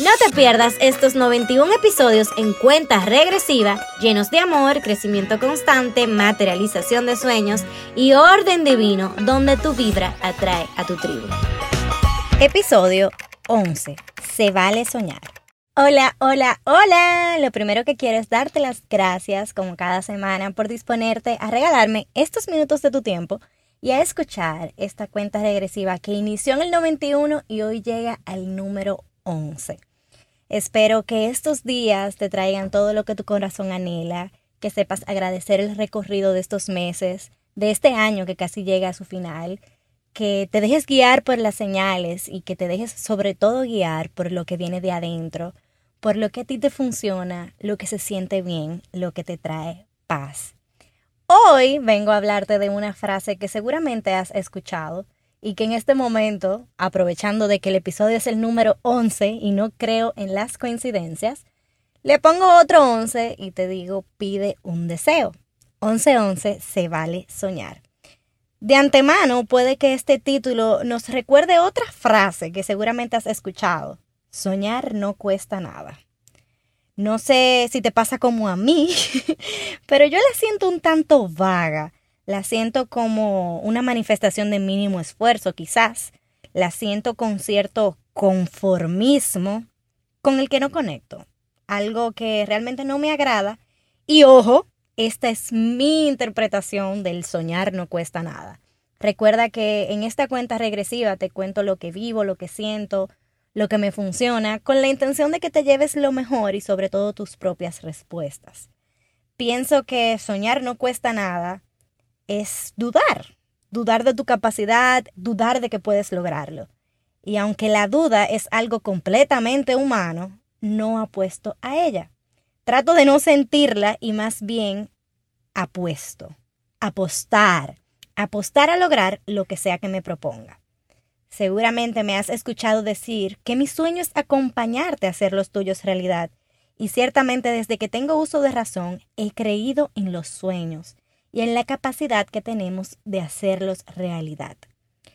No te pierdas estos 91 episodios en cuenta regresiva, llenos de amor, crecimiento constante, materialización de sueños y orden divino, donde tu vibra atrae a tu tribu. Episodio 11. Se vale soñar. Hola, hola, hola. Lo primero que quiero es darte las gracias, como cada semana, por disponerte a regalarme estos minutos de tu tiempo y a escuchar esta cuenta regresiva que inició en el 91 y hoy llega al número 11. Espero que estos días te traigan todo lo que tu corazón anhela, que sepas agradecer el recorrido de estos meses, de este año que casi llega a su final, que te dejes guiar por las señales y que te dejes sobre todo guiar por lo que viene de adentro, por lo que a ti te funciona, lo que se siente bien, lo que te trae paz. Hoy vengo a hablarte de una frase que seguramente has escuchado, y que en este momento, aprovechando de que el episodio es el número 11 y no creo en las coincidencias, le pongo otro 11 y te digo, pide un deseo. 11-11 se vale soñar. De antemano puede que este título nos recuerde otra frase que seguramente has escuchado. Soñar no cuesta nada. No sé si te pasa como a mí, pero yo la siento un tanto vaga la siento como una manifestación de mínimo esfuerzo, quizás. La siento con cierto conformismo con el que no conecto. Algo que realmente no me agrada. Y ojo, esta es mi interpretación del soñar no cuesta nada. Recuerda que en esta cuenta regresiva te cuento lo que vivo, lo que siento, lo que me funciona, con la intención de que te lleves lo mejor y sobre todo tus propias respuestas. Pienso que soñar no cuesta nada es dudar, dudar de tu capacidad, dudar de que puedes lograrlo. Y aunque la duda es algo completamente humano, no apuesto a ella. Trato de no sentirla y más bien apuesto, apostar, apostar a lograr lo que sea que me proponga. Seguramente me has escuchado decir que mi sueño es acompañarte a hacer los tuyos realidad. Y ciertamente desde que tengo uso de razón he creído en los sueños y en la capacidad que tenemos de hacerlos realidad.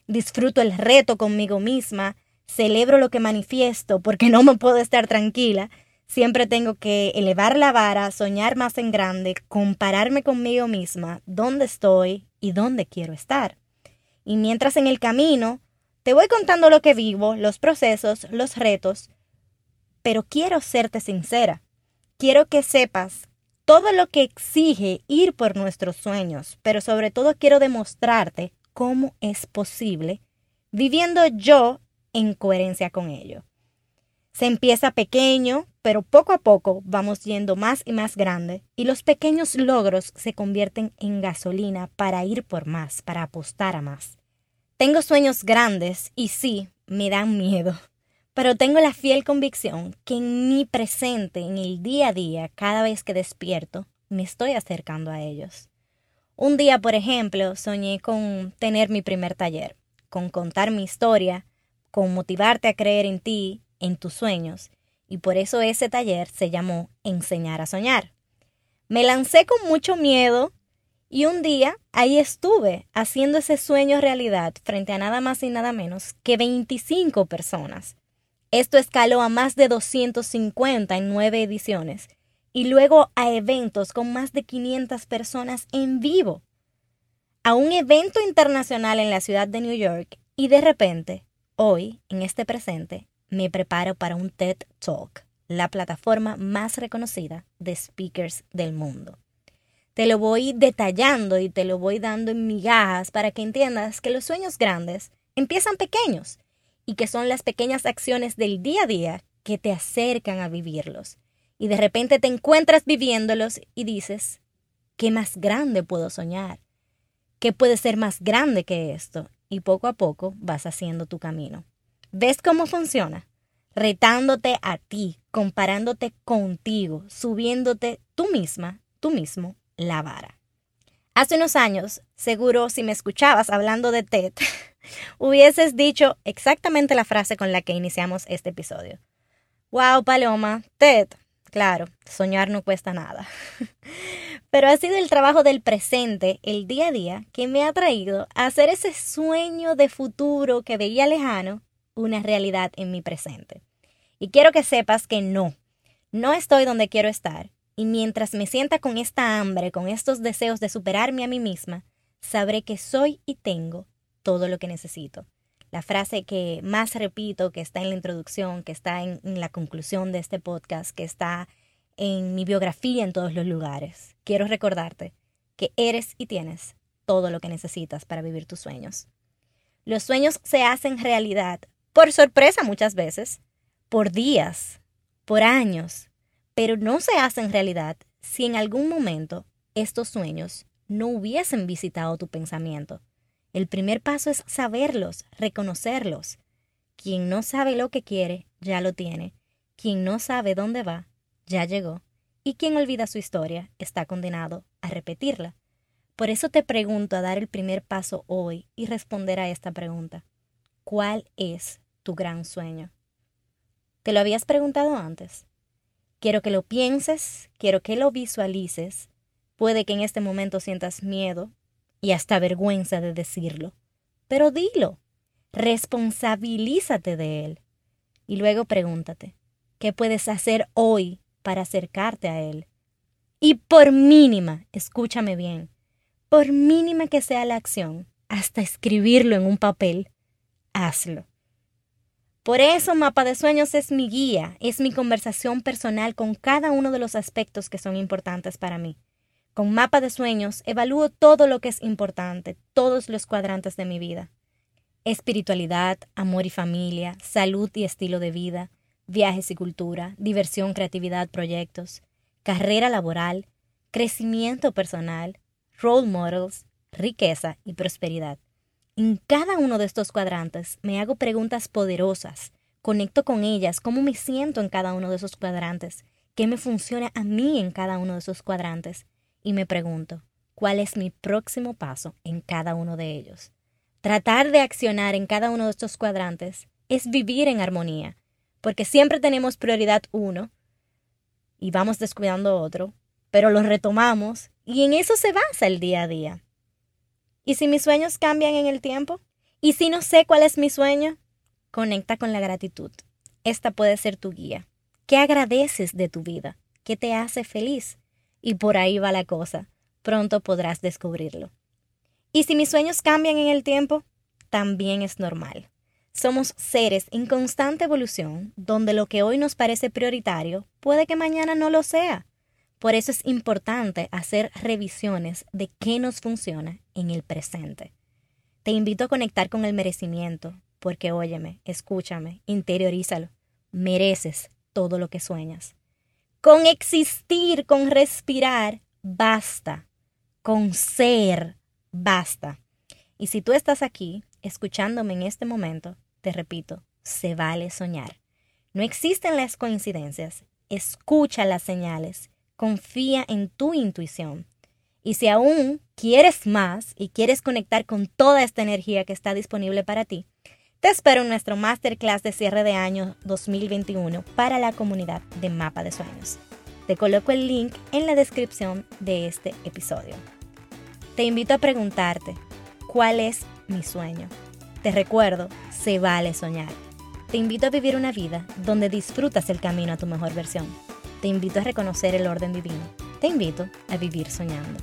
Disfruto el reto conmigo misma, celebro lo que manifiesto porque no me puedo estar tranquila, siempre tengo que elevar la vara, soñar más en grande, compararme conmigo misma, dónde estoy y dónde quiero estar. Y mientras en el camino, te voy contando lo que vivo, los procesos, los retos, pero quiero serte sincera. Quiero que sepas todo lo que exige ir por nuestros sueños, pero sobre todo quiero demostrarte cómo es posible viviendo yo en coherencia con ello. Se empieza pequeño, pero poco a poco vamos yendo más y más grande y los pequeños logros se convierten en gasolina para ir por más, para apostar a más. Tengo sueños grandes y sí, me dan miedo pero tengo la fiel convicción que en mi presente, en el día a día, cada vez que despierto, me estoy acercando a ellos. Un día, por ejemplo, soñé con tener mi primer taller, con contar mi historia, con motivarte a creer en ti, en tus sueños, y por eso ese taller se llamó Enseñar a Soñar. Me lancé con mucho miedo y un día ahí estuve haciendo ese sueño realidad frente a nada más y nada menos que 25 personas esto escaló a más de 250 en nueve ediciones y luego a eventos con más de 500 personas en vivo, a un evento internacional en la ciudad de New York y de repente, hoy, en este presente, me preparo para un TED Talk, la plataforma más reconocida de speakers del mundo. Te lo voy detallando y te lo voy dando en migajas para que entiendas que los sueños grandes empiezan pequeños y que son las pequeñas acciones del día a día que te acercan a vivirlos. Y de repente te encuentras viviéndolos y dices, ¿qué más grande puedo soñar? ¿Qué puede ser más grande que esto? Y poco a poco vas haciendo tu camino. ¿Ves cómo funciona? Retándote a ti, comparándote contigo, subiéndote tú misma, tú mismo, la vara. Hace unos años, seguro si me escuchabas hablando de TED, hubieses dicho exactamente la frase con la que iniciamos este episodio. Wow, Paloma, TED. Claro, soñar no cuesta nada. Pero ha sido el trabajo del presente, el día a día, que me ha traído a hacer ese sueño de futuro que veía lejano una realidad en mi presente. Y quiero que sepas que no, no estoy donde quiero estar, y mientras me sienta con esta hambre, con estos deseos de superarme a mí misma, sabré que soy y tengo todo lo que necesito. La frase que más repito, que está en la introducción, que está en, la conclusión de este podcast, que está en mi biografía en todos los lugares. Quiero recordarte que eres y tienes todo lo que necesitas para vivir tus sueños. Los sueños se hacen realidad, por sorpresa muchas veces, por días, por años, pero no se hacen realidad si en algún momento estos sueños no hubiesen visitado tu pensamiento. El primer paso es saberlos, reconocerlos. Quien no sabe lo que quiere, ya lo tiene. Quien no sabe dónde va, ya llegó. Y quien olvida su historia, está condenado a repetirla. Por eso te pregunto a dar el primer paso hoy y responder a esta pregunta. ¿Cuál es tu gran sueño? ¿Te lo habías preguntado antes? Quiero que lo pienses, quiero que lo visualices. Puede que en este momento sientas miedo y hasta vergüenza de decirlo, pero dilo, responsabilízate de él. Y luego pregúntate, ¿qué puedes hacer hoy para acercarte a él? Y por mínima, escúchame bien, por mínima que sea la acción, hasta escribirlo en un papel, hazlo. Por eso Mapa de Sueños es mi guía, es mi conversación personal con cada uno de los aspectos que son importantes para mí. Con Mapa de Sueños evalúo todo lo que es importante, todos los cuadrantes de mi vida. Espiritualidad, amor y familia, salud y estilo de vida, viajes y cultura, diversión, creatividad, proyectos, carrera laboral, crecimiento personal, role models, riqueza y prosperidad. En cada uno de estos cuadrantes me hago preguntas poderosas, conecto con ellas, cómo me siento en cada uno de esos cuadrantes, qué me funciona a mí en cada uno de esos cuadrantes, y me pregunto, ¿cuál es mi próximo paso en cada uno de ellos? Tratar de accionar en cada uno de estos cuadrantes es vivir en armonía, porque siempre tenemos prioridad uno y vamos descuidando otro, pero lo retomamos y en eso se basa el día a día. ¿Y si mis sueños cambian en el tiempo? ¿Y si no sé cuál es mi sueño? Conecta con la gratitud. Esta puede ser tu guía. ¿Qué agradeces de tu vida? ¿Qué te hace feliz? Y por ahí va la cosa. Pronto podrás descubrirlo. ¿Y si mis sueños cambian en el tiempo? También es normal. Somos seres en constante evolución, donde lo que hoy nos parece prioritario puede que mañana no lo sea. Por eso es importante hacer revisiones de qué nos funciona en el presente. Te invito a conectar con el merecimiento, porque óyeme, escúchame, interiorízalo. Mereces todo lo que sueñas. Con existir, con respirar, basta. Con ser, basta. Y si tú estás aquí, escuchándome en este momento, te repito, se vale soñar. No existen las coincidencias. Escucha las señales confía en tu intuición. Y si aún quieres más y quieres conectar con toda esta energía que está disponible para ti, te espero en nuestro Masterclass de cierre de año 2021 para la comunidad de Mapa de Sueños. Te coloco el link en la descripción de este episodio. Te invito a preguntarte, ¿cuál es mi sueño? Te recuerdo, se vale soñar. Te invito a vivir una vida donde disfrutas el camino a tu mejor versión te invito a reconocer el orden divino. Te invito a vivir soñando.